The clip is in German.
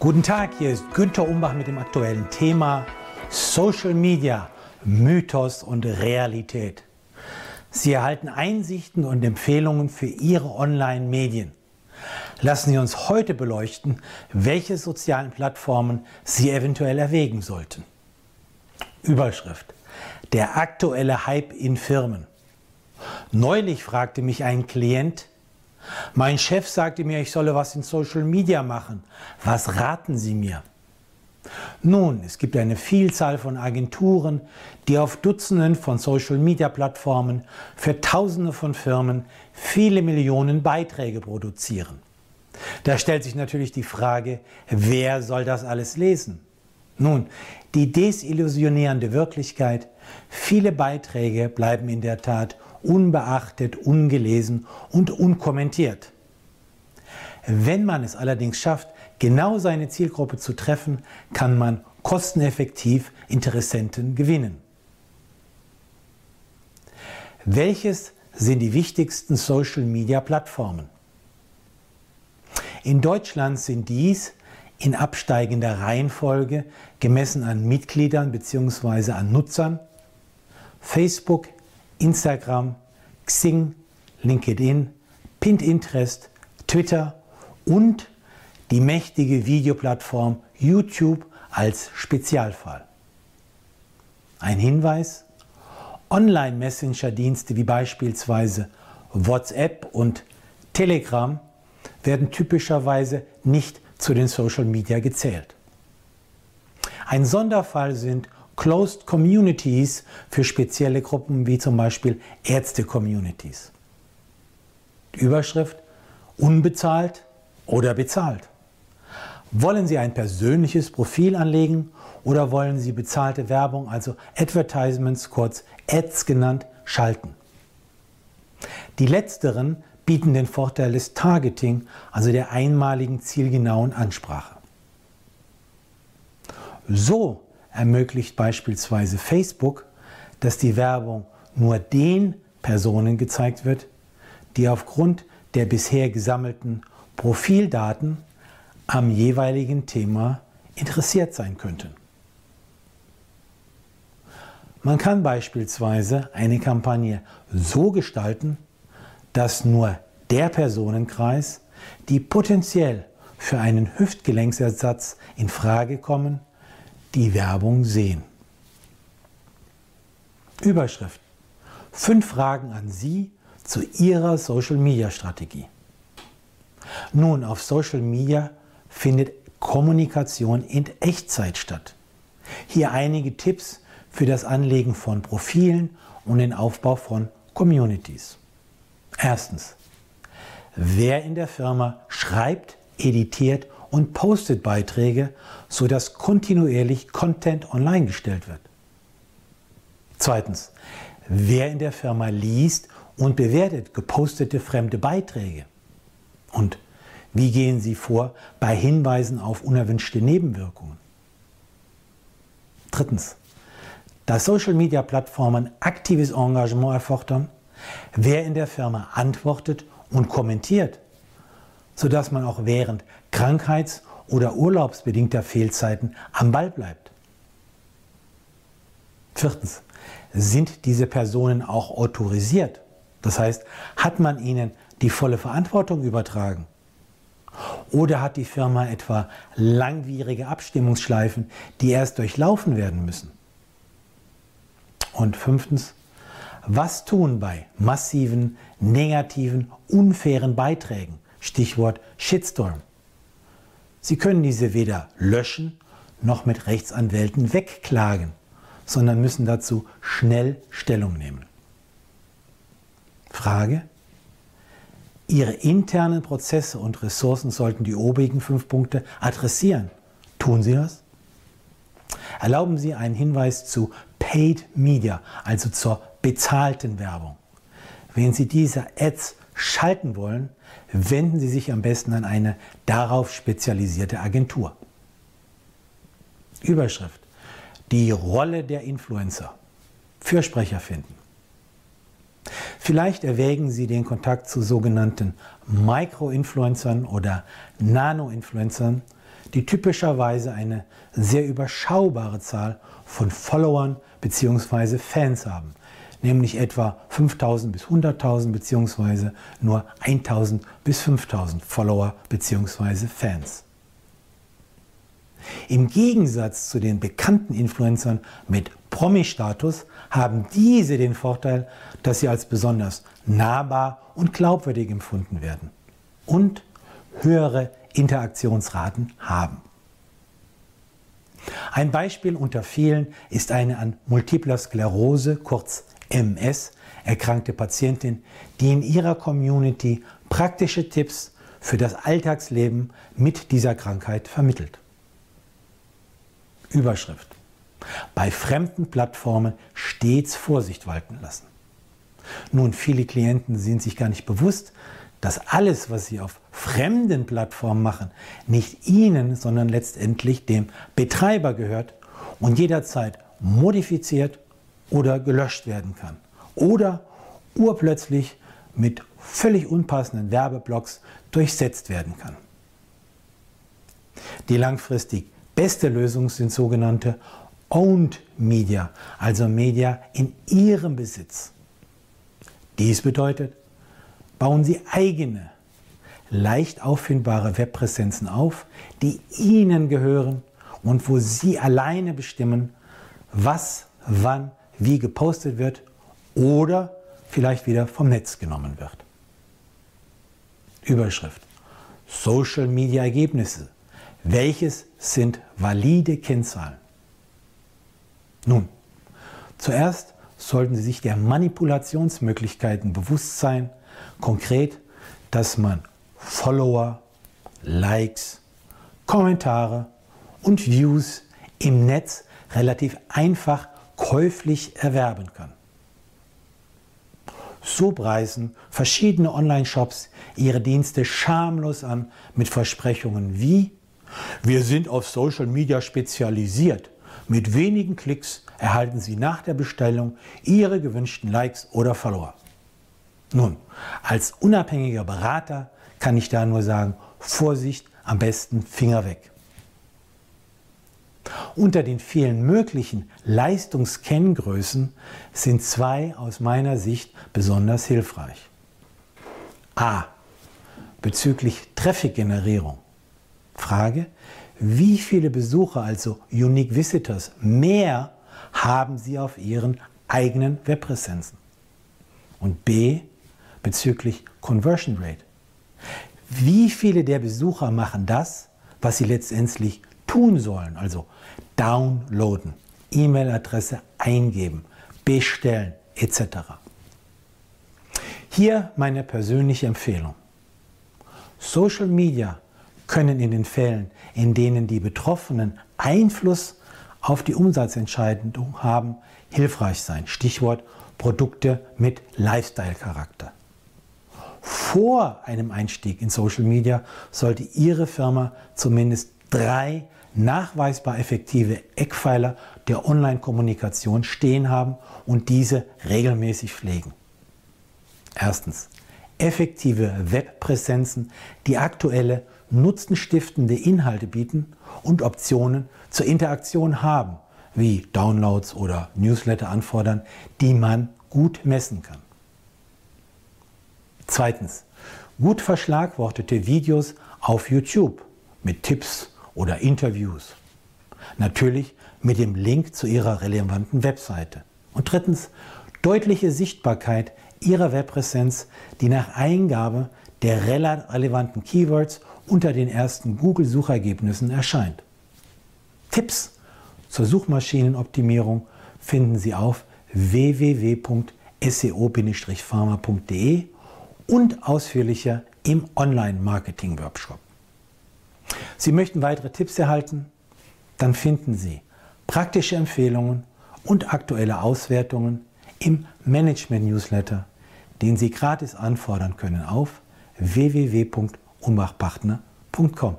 Guten Tag, hier ist Günter Umbach mit dem aktuellen Thema Social Media, Mythos und Realität. Sie erhalten Einsichten und Empfehlungen für Ihre Online-Medien. Lassen Sie uns heute beleuchten, welche sozialen Plattformen Sie eventuell erwägen sollten. Überschrift. Der aktuelle Hype in Firmen. Neulich fragte mich ein Klient, mein Chef sagte mir, ich solle was in Social Media machen. Was raten Sie mir? Nun, es gibt eine Vielzahl von Agenturen, die auf Dutzenden von Social-Media-Plattformen für Tausende von Firmen viele Millionen Beiträge produzieren. Da stellt sich natürlich die Frage, wer soll das alles lesen? Nun, die desillusionierende Wirklichkeit, viele Beiträge bleiben in der Tat unbeachtet, ungelesen und unkommentiert. Wenn man es allerdings schafft, genau seine Zielgruppe zu treffen, kann man kosteneffektiv Interessenten gewinnen. Welches sind die wichtigsten Social-Media-Plattformen? In Deutschland sind dies in absteigender Reihenfolge gemessen an Mitgliedern bzw. an Nutzern Facebook, Instagram, Xing, LinkedIn, Pinterest, Twitter und die mächtige Videoplattform YouTube als Spezialfall. Ein Hinweis, Online-Messenger-Dienste wie beispielsweise WhatsApp und Telegram werden typischerweise nicht zu den Social Media gezählt. Ein Sonderfall sind Closed Communities für spezielle Gruppen wie zum Beispiel Ärzte-Communities. Überschrift unbezahlt oder bezahlt. Wollen Sie ein persönliches Profil anlegen oder wollen Sie bezahlte Werbung, also Advertisements, kurz Ads genannt, schalten? Die letzteren bieten den Vorteil des Targeting, also der einmaligen zielgenauen Ansprache. So ermöglicht beispielsweise Facebook, dass die Werbung nur den Personen gezeigt wird, die aufgrund der bisher gesammelten Profildaten am jeweiligen Thema interessiert sein könnten. Man kann beispielsweise eine Kampagne so gestalten, dass nur der Personenkreis, die potenziell für einen Hüftgelenksersatz in Frage kommen, die Werbung sehen. Überschrift. Fünf Fragen an Sie zu Ihrer Social-Media-Strategie. Nun, auf Social Media findet Kommunikation in Echtzeit statt. Hier einige Tipps für das Anlegen von Profilen und den Aufbau von Communities. Erstens. Wer in der Firma schreibt, editiert und postet Beiträge, sodass kontinuierlich Content online gestellt wird. Zweitens. Wer in der Firma liest und bewertet gepostete fremde Beiträge. Und wie gehen Sie vor bei Hinweisen auf unerwünschte Nebenwirkungen? Drittens. Da Social-Media-Plattformen aktives Engagement erfordern, wer in der Firma antwortet und kommentiert, sodass man auch während krankheits- oder urlaubsbedingter Fehlzeiten am Ball bleibt. Viertens. Sind diese Personen auch autorisiert? Das heißt, hat man ihnen die volle Verantwortung übertragen? Oder hat die Firma etwa langwierige Abstimmungsschleifen, die erst durchlaufen werden müssen? Und fünftens, was tun bei massiven, negativen, unfairen Beiträgen? Stichwort Shitstorm. Sie können diese weder löschen noch mit Rechtsanwälten wegklagen, sondern müssen dazu schnell Stellung nehmen. Frage? Ihre internen Prozesse und Ressourcen sollten die obigen fünf Punkte adressieren. Tun Sie das? Erlauben Sie einen Hinweis zu Paid Media, also zur bezahlten Werbung. Wenn Sie diese Ads schalten wollen, wenden Sie sich am besten an eine darauf spezialisierte Agentur. Überschrift. Die Rolle der Influencer. Fürsprecher finden. Vielleicht erwägen Sie den Kontakt zu sogenannten Micro-Influencern oder Nano-Influencern, die typischerweise eine sehr überschaubare Zahl von Followern bzw. Fans haben, nämlich etwa 5000 bis 100.000 bzw. nur 1000 bis 5000 Follower bzw. Fans. Im Gegensatz zu den bekannten Influencern mit Promi-Status haben diese den Vorteil, dass sie als besonders nahbar und glaubwürdig empfunden werden und höhere Interaktionsraten haben. Ein Beispiel unter vielen ist eine an Multipler Sklerose, kurz MS, erkrankte Patientin, die in ihrer Community praktische Tipps für das Alltagsleben mit dieser Krankheit vermittelt. Überschrift. Bei fremden Plattformen stets Vorsicht walten lassen. Nun, viele Klienten sind sich gar nicht bewusst, dass alles, was sie auf fremden Plattformen machen, nicht ihnen, sondern letztendlich dem Betreiber gehört und jederzeit modifiziert oder gelöscht werden kann. Oder urplötzlich mit völlig unpassenden Werbeblocks durchsetzt werden kann. Die langfristig beste Lösung sind sogenannte Owned Media, also Media in ihrem Besitz. Dies bedeutet, bauen Sie eigene, leicht auffindbare Webpräsenzen auf, die Ihnen gehören und wo Sie alleine bestimmen, was, wann, wie gepostet wird oder vielleicht wieder vom Netz genommen wird. Überschrift. Social Media Ergebnisse. Welches sind valide Kennzahlen? Nun, zuerst sollten Sie sich der Manipulationsmöglichkeiten bewusst sein, Konkret, dass man Follower, Likes, Kommentare und Views im Netz relativ einfach käuflich erwerben kann. So preisen verschiedene Online-Shops ihre Dienste schamlos an mit Versprechungen wie wir sind auf Social Media spezialisiert. Mit wenigen Klicks erhalten Sie nach der Bestellung Ihre gewünschten Likes oder Follower. Nun, als unabhängiger Berater kann ich da nur sagen, Vorsicht, am besten Finger weg. Unter den vielen möglichen Leistungskenngrößen sind zwei aus meiner Sicht besonders hilfreich. A. Bezüglich Traffic-Generierung. Frage, wie viele Besucher, also Unique Visitors, mehr haben Sie auf Ihren eigenen Webpräsenzen? Und B, bezüglich Conversion Rate. Wie viele der Besucher machen das, was sie letztendlich tun sollen? Also downloaden, E-Mail-Adresse eingeben, bestellen etc. Hier meine persönliche Empfehlung. Social Media können in den Fällen, in denen die Betroffenen Einfluss auf die Umsatzentscheidung haben, hilfreich sein. Stichwort Produkte mit Lifestyle-Charakter vor einem Einstieg in Social Media sollte Ihre Firma zumindest drei nachweisbar effektive Eckpfeiler der Online-Kommunikation stehen haben und diese regelmäßig pflegen. Erstens. Effektive Webpräsenzen, die aktuelle nutzenstiftende Inhalte bieten und Optionen zur Interaktion haben, wie Downloads oder Newsletter anfordern, die man gut messen kann. Zweitens, gut verschlagwortete Videos auf YouTube mit Tipps oder Interviews. Natürlich mit dem Link zu Ihrer relevanten Webseite. Und drittens, deutliche Sichtbarkeit Ihrer Webpräsenz, die nach Eingabe der relevanten Keywords unter den ersten Google-Suchergebnissen erscheint. Tipps zur Suchmaschinenoptimierung finden Sie auf www.seo-pharma.de und ausführlicher im Online-Marketing-Workshop. Sie möchten weitere Tipps erhalten? Dann finden Sie praktische Empfehlungen und aktuelle Auswertungen im Management-Newsletter, den Sie gratis anfordern können auf www.umbachpartner.com.